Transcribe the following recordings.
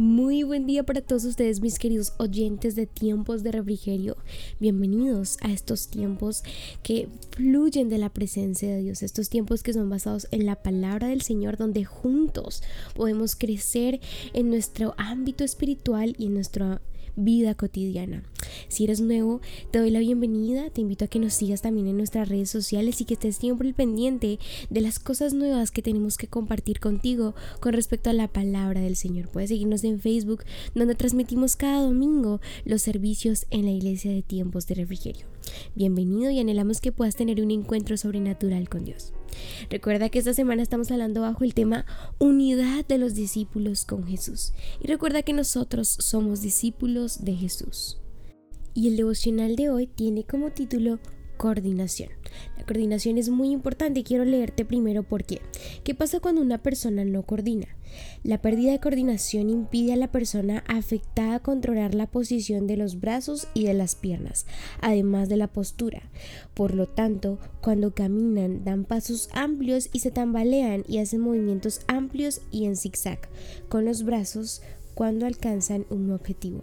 Muy buen día para todos ustedes, mis queridos oyentes de tiempos de refrigerio. Bienvenidos a estos tiempos que fluyen de la presencia de Dios, estos tiempos que son basados en la palabra del Señor, donde juntos podemos crecer en nuestro ámbito espiritual y en nuestro vida cotidiana. Si eres nuevo, te doy la bienvenida, te invito a que nos sigas también en nuestras redes sociales y que estés siempre pendiente de las cosas nuevas que tenemos que compartir contigo con respecto a la palabra del Señor. Puedes seguirnos en Facebook, donde transmitimos cada domingo los servicios en la iglesia de tiempos de refrigerio. Bienvenido y anhelamos que puedas tener un encuentro sobrenatural con Dios. Recuerda que esta semana estamos hablando bajo el tema unidad de los discípulos con Jesús. Y recuerda que nosotros somos discípulos de Jesús. Y el devocional de hoy tiene como título coordinación. La coordinación es muy importante y quiero leerte primero por qué. ¿Qué pasa cuando una persona no coordina? La pérdida de coordinación impide a la persona afectada controlar la posición de los brazos y de las piernas, además de la postura. Por lo tanto, cuando caminan dan pasos amplios y se tambalean y hacen movimientos amplios y en zigzag, con los brazos cuando alcanzan un objetivo.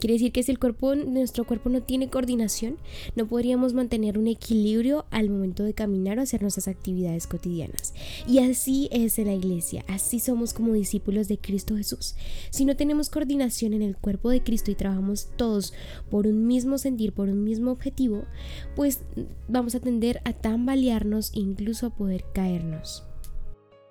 Quiere decir que si el cuerpo, nuestro cuerpo no tiene coordinación, no podríamos mantener un equilibrio al momento de caminar o hacer nuestras actividades cotidianas. Y así es en la iglesia, así somos como discípulos de Cristo Jesús. Si no tenemos coordinación en el cuerpo de Cristo y trabajamos todos por un mismo sentir, por un mismo objetivo, pues vamos a tender a tambalearnos e incluso a poder caernos.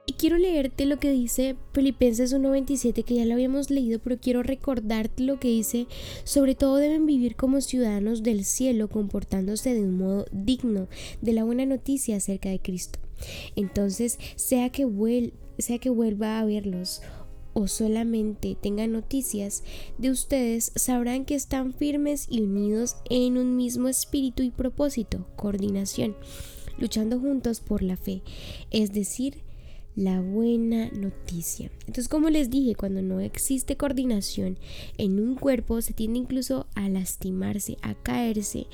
Y quiero leerte lo que dice Filipenses 1.27, que ya lo habíamos leído, pero quiero recordarte lo que dice, sobre todo deben vivir como ciudadanos del cielo, comportándose de un modo digno de la buena noticia acerca de Cristo. Entonces, sea que, sea que vuelva a verlos o solamente tenga noticias de ustedes, sabrán que están firmes y unidos en un mismo espíritu y propósito, coordinación, luchando juntos por la fe, es decir, la buena noticia. Entonces, como les dije, cuando no existe coordinación en un cuerpo, se tiende incluso a lastimarse, a caerse.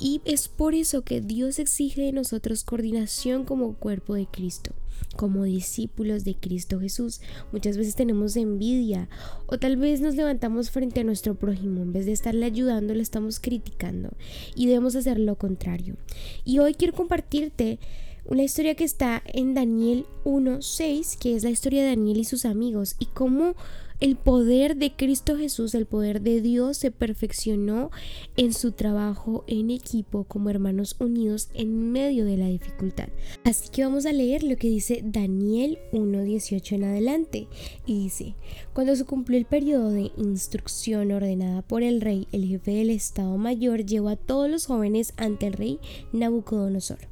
Y es por eso que Dios exige de nosotros coordinación como cuerpo de Cristo, como discípulos de Cristo Jesús. Muchas veces tenemos envidia o tal vez nos levantamos frente a nuestro prójimo. En vez de estarle ayudando, le estamos criticando. Y debemos hacer lo contrario. Y hoy quiero compartirte una historia que está en Daniel 1.6, que es la historia de Daniel y sus amigos, y cómo el poder de Cristo Jesús, el poder de Dios se perfeccionó en su trabajo en equipo como hermanos unidos en medio de la dificultad. Así que vamos a leer lo que dice Daniel 1.18 en adelante. Y dice, cuando se cumplió el periodo de instrucción ordenada por el rey, el jefe del Estado Mayor llevó a todos los jóvenes ante el rey Nabucodonosor.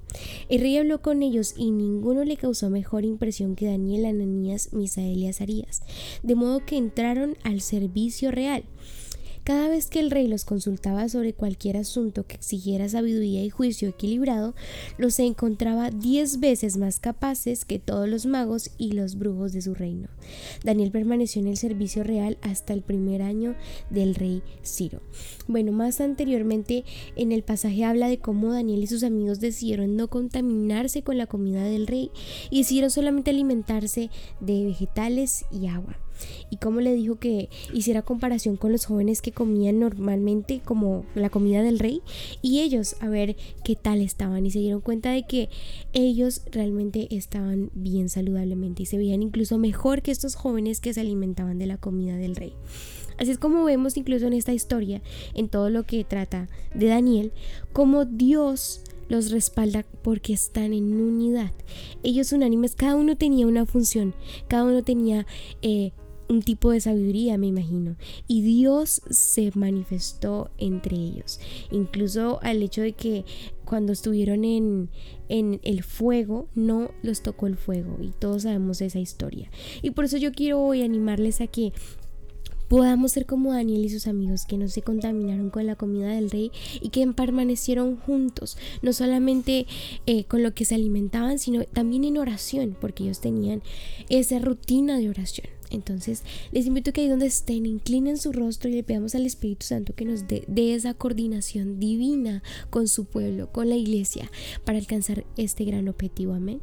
El rey habló con ellos y ninguno le causó mejor impresión que Daniel, Ananías, Misael y Azarías, de modo que entraron al servicio real. Cada vez que el rey los consultaba sobre cualquier asunto que exigiera sabiduría y juicio equilibrado, los encontraba diez veces más capaces que todos los magos y los brujos de su reino. Daniel permaneció en el servicio real hasta el primer año del rey Ciro. Bueno, más anteriormente en el pasaje habla de cómo Daniel y sus amigos decidieron no contaminarse con la comida del rey y decidieron solamente alimentarse de vegetales y agua y cómo le dijo que hiciera comparación con los jóvenes que comían normalmente como la comida del rey y ellos a ver qué tal estaban y se dieron cuenta de que ellos realmente estaban bien saludablemente y se veían incluso mejor que estos jóvenes que se alimentaban de la comida del rey. Así es como vemos incluso en esta historia, en todo lo que trata de Daniel, como Dios los respalda porque están en unidad. Ellos unánimes, cada uno tenía una función, cada uno tenía eh, un tipo de sabiduría, me imagino. Y Dios se manifestó entre ellos. Incluso al hecho de que cuando estuvieron en, en el fuego, no los tocó el fuego. Y todos sabemos esa historia. Y por eso yo quiero hoy animarles a que podamos ser como Daniel y sus amigos que no se contaminaron con la comida del rey y que permanecieron juntos, no solamente eh, con lo que se alimentaban, sino también en oración, porque ellos tenían esa rutina de oración. Entonces, les invito a que ahí donde estén, inclinen su rostro y le pedamos al Espíritu Santo que nos dé esa coordinación divina con su pueblo, con la iglesia, para alcanzar este gran objetivo. Amén.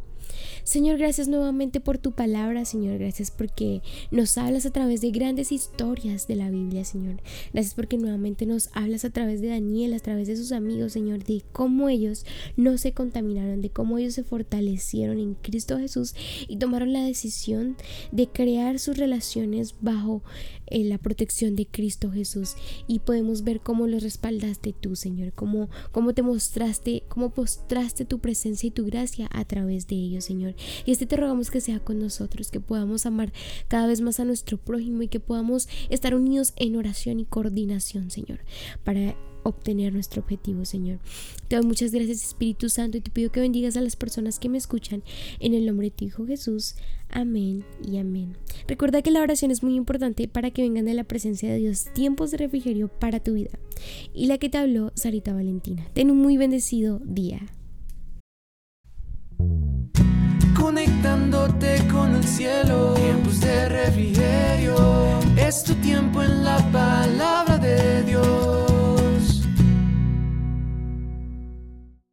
Señor, gracias nuevamente por tu palabra, Señor. Gracias porque nos hablas a través de grandes historias de la Biblia, Señor. Gracias porque nuevamente nos hablas a través de Daniel, a través de sus amigos, Señor, de cómo ellos no se contaminaron, de cómo ellos se fortalecieron en Cristo Jesús y tomaron la decisión de crear sus relaciones bajo en la protección de Cristo Jesús y podemos ver cómo los respaldaste tú, Señor, cómo, cómo te mostraste, cómo postraste tu presencia y tu gracia a través de ellos, Señor. Y este te rogamos que sea con nosotros, que podamos amar cada vez más a nuestro prójimo y que podamos estar unidos en oración y coordinación, Señor, para obtener nuestro objetivo, Señor. Te doy muchas gracias, Espíritu Santo, y te pido que bendigas a las personas que me escuchan en el nombre de tu Hijo Jesús. Amén y amén. Recuerda que la oración es muy importante para que vengan de la presencia de Dios tiempos de refrigerio para tu vida. Y la que te habló, Sarita Valentina. Ten un muy bendecido día. cielo, tiempos de refrigerio, es tu tiempo en la paz.